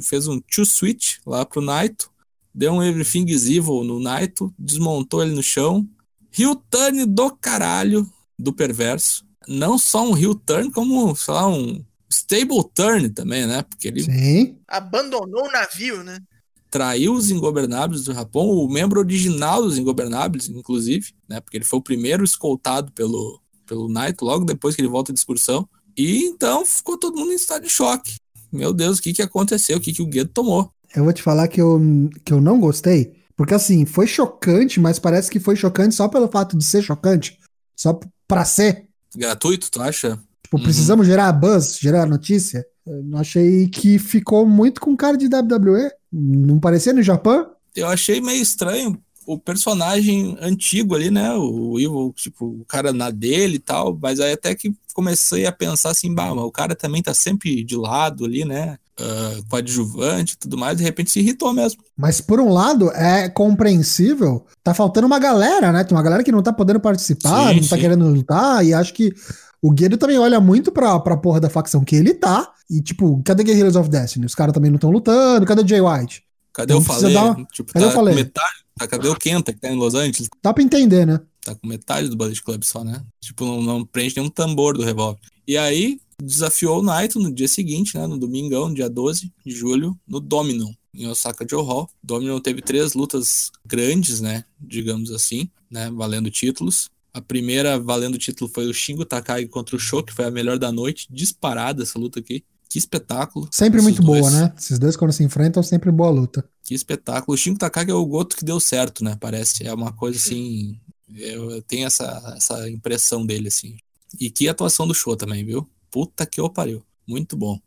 fez um two switch lá pro Naito, deu um Everything is Evil no Naito, desmontou ele no chão. Heel turn do caralho do perverso. Não só um heel turn, como, sei lá, um stable turn também, né? Porque ele. Sim. Abandonou o navio, né? traiu os Ingobernáveis do Japão, o membro original dos Ingobernáveis, inclusive, né? Porque ele foi o primeiro escoltado pelo, pelo Knight, logo depois que ele volta de excursão. E então ficou todo mundo em estado de choque. Meu Deus, o que, que aconteceu? O que, que o Guedo tomou? Eu vou te falar que eu, que eu não gostei, porque assim, foi chocante, mas parece que foi chocante só pelo fato de ser chocante. Só pra ser. Gratuito, tu acha? Tipo, uhum. precisamos gerar buzz, gerar notícia. Eu achei que ficou muito com cara de WWE. Não parecia no Japão? Eu achei meio estranho o personagem antigo ali, né? O Evil, tipo, o cara na dele e tal, mas aí até que comecei a pensar assim, bah, mas o cara também tá sempre de lado ali, né? Uh, coadjuvante e tudo mais, de repente se irritou mesmo. Mas por um lado, é compreensível, tá faltando uma galera, né? Tem uma galera que não tá podendo participar, sim, não tá sim. querendo lutar, e acho que o Guedo também olha muito pra, pra porra da facção que ele tá, e, tipo, cadê Guerrillas of Destiny? Os caras também não estão lutando. Cadê Jay White? Cadê o Falei? Uma... Tipo, cadê tá eu falei? Metade, cadê o Kenta que tá em Los Angeles? Dá pra entender, né? Tá com metade do Bullet Club só, né? Tipo, não, não prende nenhum tambor do revólver. E aí, desafiou o Naito no dia seguinte, né? No domingão, dia 12 de julho, no Dominion, em Osaka Joe Hall. Dominion teve três lutas grandes, né? Digamos assim, né? Valendo títulos. A primeira valendo título foi o Shingo Takagi contra o Sho, que foi a melhor da noite, disparada essa luta aqui. Que espetáculo. Sempre muito dois. boa, né? Esses dois, quando se enfrentam, sempre boa luta. Que espetáculo. O Shingo Takagi é o Goto que deu certo, né? Parece. É uma coisa assim. Eu, tenho essa, essa impressão dele, assim. E que atuação do show também, viu? Puta que eu pariu. Muito bom.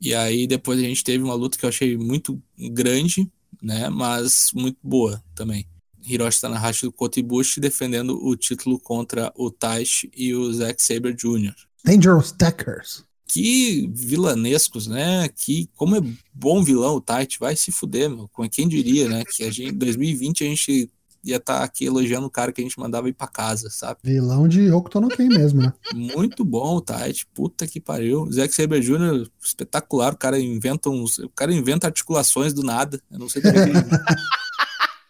E aí depois a gente teve uma luta que eu achei muito grande, né? Mas muito boa também. Hiroshi Tanahashi do Kota Ibushi defendendo o título contra o Taishi e o Zack Saber Jr. Dangerous Deckers que vilanescos, né? Que como é bom vilão o Tite, vai se fuder, meu. Quem diria, né? Que a gente, em 2020 a gente ia estar tá aqui elogiando o cara que a gente mandava ir para casa, sabe? Vilão de Hokuto no Ken mesmo, né? Muito bom o Tite, puta que pariu. Zack Saber Jr., espetacular, o cara inventa uns, o cara inventa articulações do nada. Eu não sei como ele...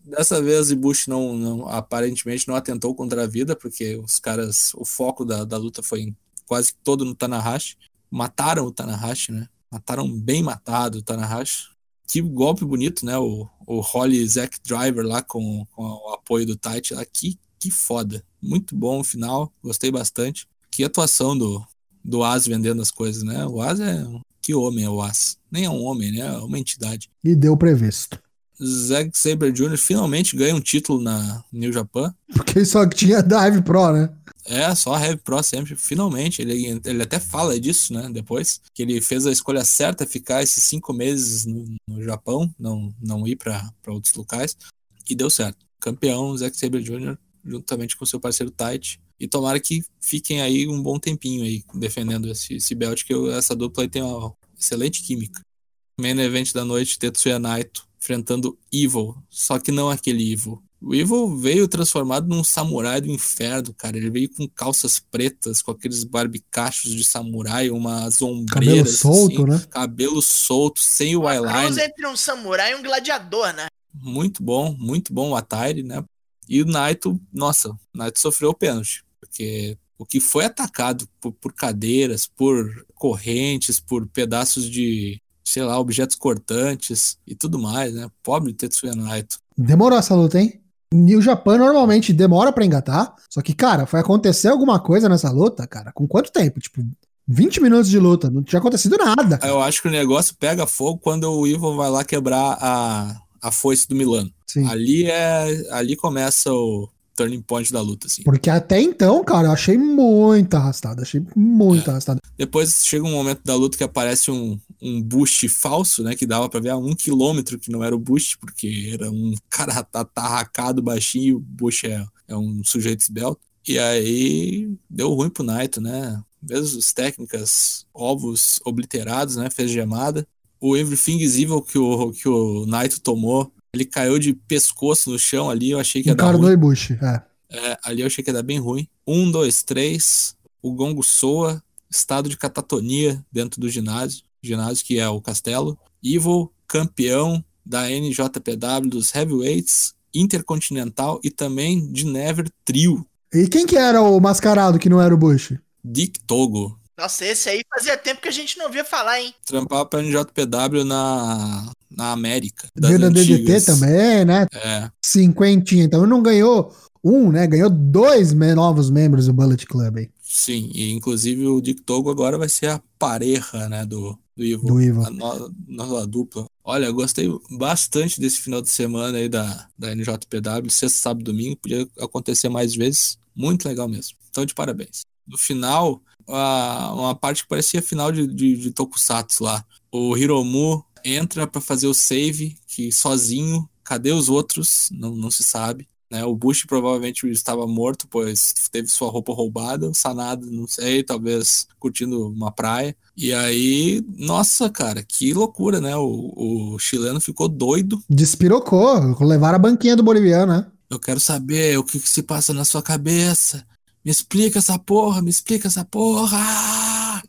Dessa vez, Bush não, não, aparentemente não atentou contra a vida, porque os caras, o foco da, da luta foi quase todo no Tanahashi mataram o Tanahashi, né? Mataram bem matado o Tanahashi. Que golpe bonito, né? O, o Holly Zack Driver lá com, com o apoio do Tite lá. Que, que foda. Muito bom o final. Gostei bastante. Que atuação do, do Az vendendo as coisas, né? O Az é. que homem é o As. Nem é um homem, né? É uma entidade. E deu previsto. Zack Saber Jr. finalmente ganha um título na New Japan. Porque só tinha da Heavy Pro, né? É, só a Heavy Pro sempre. Finalmente, ele, ele até fala disso, né? Depois, que ele fez a escolha certa, ficar esses cinco meses no, no Japão, não, não ir para outros locais. E deu certo. Campeão, Zack Saber Jr., juntamente com seu parceiro Tite. E tomara que fiquem aí um bom tempinho aí defendendo esse, esse belt, que eu, essa dupla aí tem uma excelente química. Main event da noite, Tetsuya Naito enfrentando Evil, só que não aquele Evil. O Evil veio transformado num samurai do inferno, cara. Ele veio com calças pretas, com aqueles barbicachos de samurai, umas ombreiras. Cabelo solto, assim, né? Cabelo solto, sem o eyeliner. entre um samurai e um gladiador, né? Muito bom, muito bom o attire, né? E o Naito, nossa, o Naito sofreu o pênalti, porque o que foi atacado por, por cadeiras, por correntes, por pedaços de, sei lá, objetos cortantes e tudo mais, né? Pobre Tetsuya Naito. Demorou essa luta, hein? New Japan normalmente demora para engatar, só que, cara, foi acontecer alguma coisa nessa luta, cara, com quanto tempo? Tipo, 20 minutos de luta, não tinha acontecido nada. Cara. Eu acho que o negócio pega fogo quando o Ivo vai lá quebrar a, a foice do Milano. Sim. Ali é. Ali começa o turning point da luta, assim. Porque até então, cara, eu achei muito arrastado. Achei muito é. arrastado. Depois chega um momento da luta que aparece um, um boost falso, né? Que dava pra ver a um quilômetro que não era o boost, porque era um cara atarracado, baixinho, o boost é, é um sujeito esbelto. E aí deu ruim pro Naito, né? Mesmo as técnicas, ovos obliterados, né? Fez gemada. O Everything is Evil que o, que o Naito tomou ele caiu de pescoço no chão ali, eu achei que ia dar ruim. Bush, é. é. Ali eu achei que ia dar bem ruim. Um, dois, três. O gongo soa. Estado de catatonia dentro do ginásio. Ginásio que é o castelo. Evil, campeão da NJPW dos Heavyweights, Intercontinental e também de Never Trio. E quem que era o mascarado que não era o Bush? Dick Togo. Nossa, esse aí fazia tempo que a gente não ouvia falar, hein? Trampava pra NJPW na, na América. Da DDT também, né? É. Cinquentinha. Então não ganhou um, né? Ganhou dois novos membros do Bullet Club aí. Sim, e inclusive o Dick Togo agora vai ser a pareja, né, do, do Ivo. Do Ivo. A no, nova dupla. Olha, gostei bastante desse final de semana aí da, da NJPW, sexta, sábado domingo. Podia acontecer mais vezes. Muito legal mesmo. Então, de parabéns. No final, a, uma parte que parecia final de, de, de Tokusatsu lá. O Hiromu entra para fazer o save, que sozinho, cadê os outros? Não, não se sabe. Né? O Bush provavelmente estava morto, pois teve sua roupa roubada. O Sanada, não sei, talvez curtindo uma praia. E aí, nossa, cara, que loucura, né? O, o chileno ficou doido. Despirocou, levaram a banquinha do boliviano, né? Eu quero saber o que, que se passa na sua cabeça. Me explica essa porra, me explica essa porra!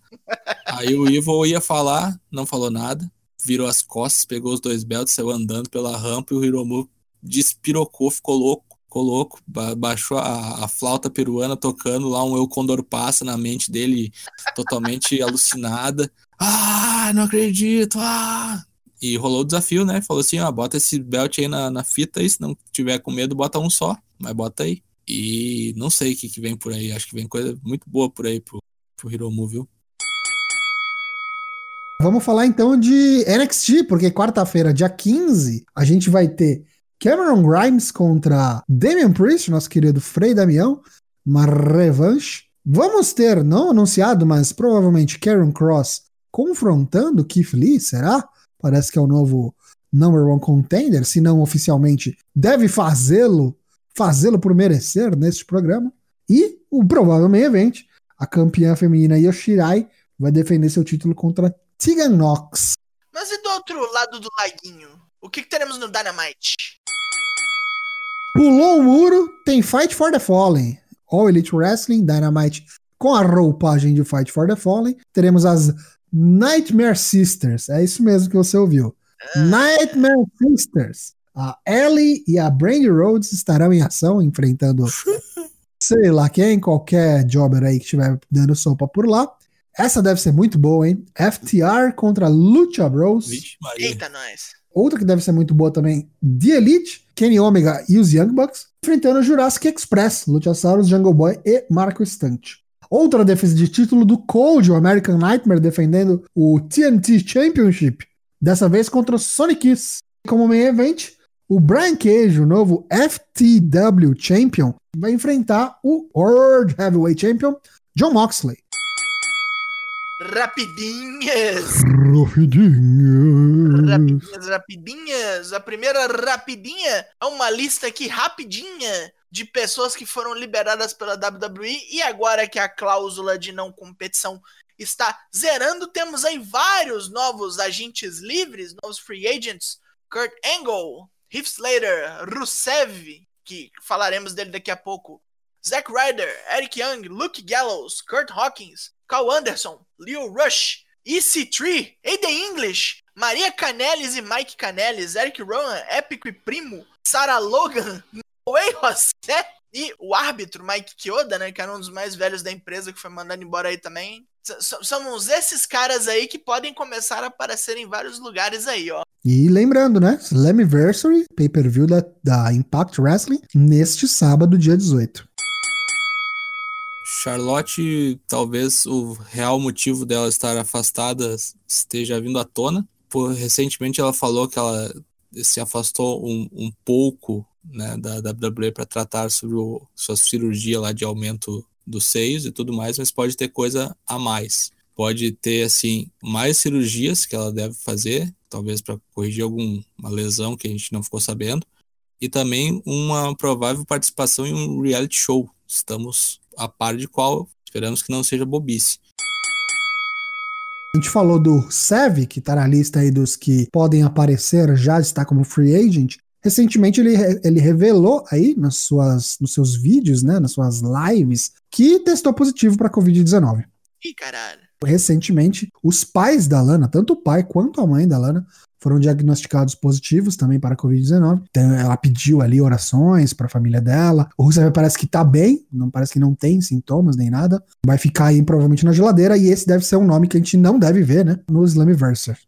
Aí o Ivo ia falar, não falou nada, virou as costas, pegou os dois belts, saiu andando pela rampa e o Hiromu despirocou, ficou louco, ficou louco, baixou a, a, flauta peruana tocando lá, um Eu Condor passa na mente dele, totalmente alucinada. Ah, não acredito! Ah! E rolou o desafio, né? Falou assim: ó, bota esse belt aí na, na fita e se não tiver com medo, bota um só, mas bota aí. E não sei o que, que vem por aí. Acho que vem coisa muito boa por aí pro, pro Hiromu, viu? Vamos falar então de NXT, porque quarta-feira, dia 15, a gente vai ter Cameron Grimes contra Damian Priest, nosso querido Frei Damião, uma revanche. Vamos ter, não anunciado, mas provavelmente Karen Cross confrontando Keith Lee, será? Parece que é o novo number one contender, se não oficialmente deve fazê-lo fazê-lo por merecer neste programa. E o provável main event, a campeã feminina Yoshirai vai defender seu título contra Tegan Nox. Mas e do outro lado do laguinho? O que, que teremos no Dynamite? Pulou o muro, tem Fight for the Fallen. All Elite Wrestling, Dynamite com a roupagem de Fight for the Fallen. Teremos as Nightmare Sisters. É isso mesmo que você ouviu. Ah. Nightmare Sisters. A Ellie e a Brandy Rhodes estarão em ação, enfrentando sei lá quem, qualquer jobber aí que estiver dando sopa por lá. Essa deve ser muito boa, hein? FTR contra Lucha Bros. Vixe, Eita, nós. Outra que deve ser muito boa também, The Elite, Kenny Omega e os Young Bucks, enfrentando Jurassic Express, Luchasaurus, Jungle Boy e Marco Stunt. Outra defesa de título do Cold, o American Nightmare, defendendo o TNT Championship. Dessa vez contra o Sonic Kiss. Como main event, o Brian Cage, o novo FTW Champion, vai enfrentar o World Heavyweight Champion, John Moxley. Rapidinhas! Rapidinhas! Rapidinhas, rapidinhas! A primeira rapidinha é uma lista aqui rapidinha de pessoas que foram liberadas pela WWE e agora que a cláusula de não competição está zerando, temos aí vários novos agentes livres, novos free agents. Kurt Angle, Heath Slater, Rusev, que falaremos dele daqui a pouco. Zack Ryder, Eric Young, Luke Gallows, Kurt Hawkins, Carl Anderson, Leo Rush, EC3, Aiden English, Maria Canelis e Mike Canelis, Eric Rowan, Épico e Primo, Sarah Logan, Noé José e o árbitro Mike Kyoda, né, que era um dos mais velhos da empresa que foi mandado embora aí também. S somos esses caras aí que podem começar a aparecer em vários lugares aí, ó. E lembrando, né, Slammiversary, pay-per-view da, da Impact Wrestling, neste sábado, dia 18. Charlotte, talvez o real motivo dela estar afastada esteja vindo à tona. Por, recentemente ela falou que ela se afastou um, um pouco né, da WWE para tratar sobre o, sua cirurgia lá de aumento dos seios e tudo mais, mas pode ter coisa a mais. Pode ter assim mais cirurgias que ela deve fazer, talvez para corrigir alguma lesão que a gente não ficou sabendo, e também uma provável participação em um reality show. Estamos a par de qual, esperamos que não seja bobice. A gente falou do Sev, que está na lista aí dos que podem aparecer, já está como free agent. Recentemente ele, ele revelou aí nas suas, nos seus vídeos, né, nas suas lives, que testou positivo para Covid-19. Ih, caralho. Recentemente, os pais da Lana, tanto o pai quanto a mãe da Lana, foram diagnosticados positivos também para a Covid-19. Então ela pediu ali orações para a família dela. O Rusev parece que tá bem, não parece que não tem sintomas nem nada. Vai ficar aí provavelmente na geladeira e esse deve ser um nome que a gente não deve ver, né, no Slammiversary.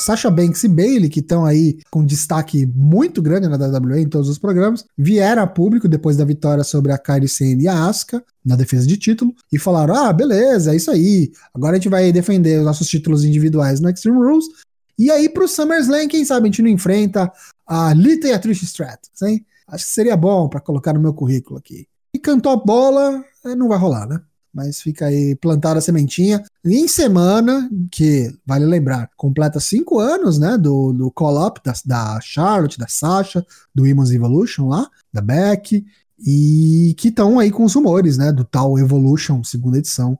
Sasha Banks e Bailey, que estão aí com destaque muito grande na WWE em todos os programas, vieram a público depois da vitória sobre a Kairi Sane e a Asuka na defesa de título e falaram: "Ah, beleza, é isso aí. Agora a gente vai defender os nossos títulos individuais no Extreme Rules". E aí pro SummerSlam, quem sabe a gente não enfrenta a Lita e a Trish Stratus, hein? Acho que seria bom para colocar no meu currículo aqui. E cantou a bola, eh, não vai rolar, né? Mas fica aí plantada a sementinha. E em semana, que vale lembrar, completa cinco anos, né, do, do call-up da, da Charlotte, da Sasha, do Women's Evolution lá, da Beck, e que estão aí com os rumores, né, do tal Evolution, segunda edição.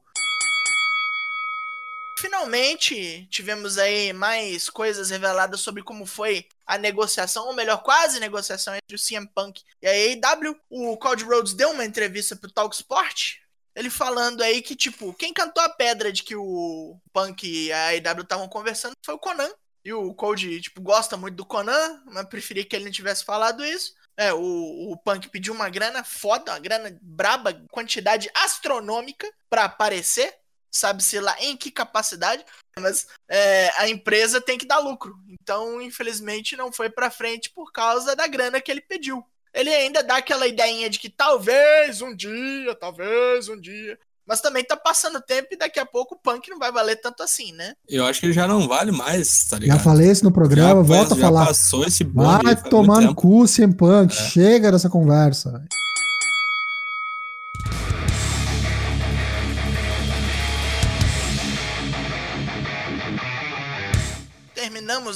Finalmente tivemos aí mais coisas reveladas sobre como foi a negociação, ou melhor, quase negociação entre o CM Punk e a AEW. O Cody Rhodes deu uma entrevista pro Talk Sport, ele falando aí que, tipo, quem cantou a pedra de que o Punk e a AEW estavam conversando foi o Conan. E o Cold, tipo, gosta muito do Conan, mas preferia que ele não tivesse falado isso. É, o, o Punk pediu uma grana foda, uma grana braba, quantidade astronômica para aparecer. Sabe-se lá em que capacidade, mas é, a empresa tem que dar lucro. Então, infelizmente, não foi para frente por causa da grana que ele pediu ele ainda dá aquela ideinha de que talvez um dia, talvez um dia. Mas também tá passando tempo e daqui a pouco o punk não vai valer tanto assim, né? Eu acho que ele já não vale mais, tá ligado? Já falei isso no programa, já, volta a falar. passou esse Vai tomar no cu, CM Punk. É. Chega dessa conversa.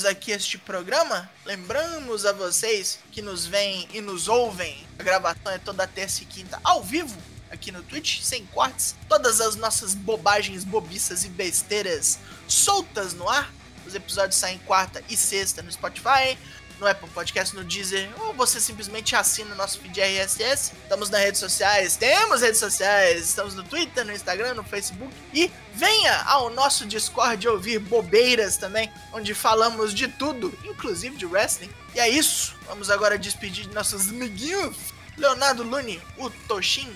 Aqui este programa. Lembramos a vocês que nos veem e nos ouvem. A gravação é toda terça e quinta ao vivo aqui no Twitch, sem cortes. Todas as nossas bobagens, bobiças e besteiras soltas no ar. Os episódios saem quarta e sexta no Spotify, no Apple Podcast, no Deezer, ou você simplesmente assina o nosso feed RSS. Estamos nas redes sociais, temos redes sociais, estamos no Twitter, no Instagram, no Facebook. E venha ao nosso Discord ouvir bobeiras também, onde falamos de tudo, inclusive de wrestling. E é isso, vamos agora despedir de nossos amiguinhos. Leonardo Lune, o Toshin.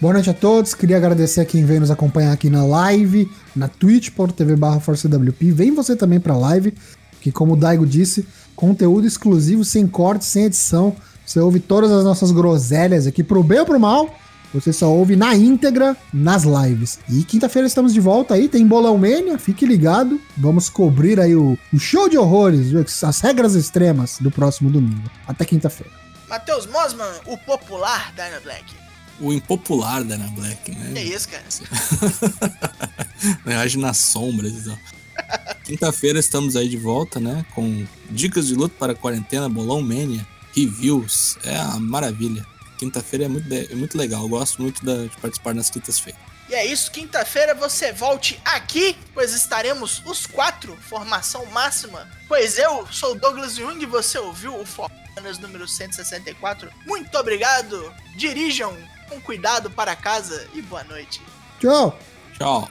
Boa noite a todos, queria agradecer a quem veio nos acompanhar aqui na live, na twitch.tv barra Vem você também pra live, que como o Daigo disse, Conteúdo exclusivo, sem corte, sem edição. Você ouve todas as nossas groselhas aqui, pro bem ou pro mal. você só ouve na íntegra nas lives. E quinta-feira estamos de volta aí, tem Bolão Mania, fique ligado. Vamos cobrir aí o, o show de horrores, as regras extremas do próximo domingo. Até quinta-feira. Matheus Mosman, o popular Dyna Black. O impopular Dyna Black, né? É isso, cara. Age nas sombras e então. Quinta-feira estamos aí de volta, né? Com dicas de luta para a quarentena, Bolão Mania, reviews. É uma maravilha. Quinta-feira é muito, é muito legal. Eu gosto muito de participar nas quintas-feiras. E é isso, quinta-feira você volte aqui, pois estaremos os quatro, formação máxima. Pois eu sou Douglas Jung e você ouviu o Formanas número 164. Muito obrigado, dirijam com cuidado para casa e boa noite. Tchau. Tchau.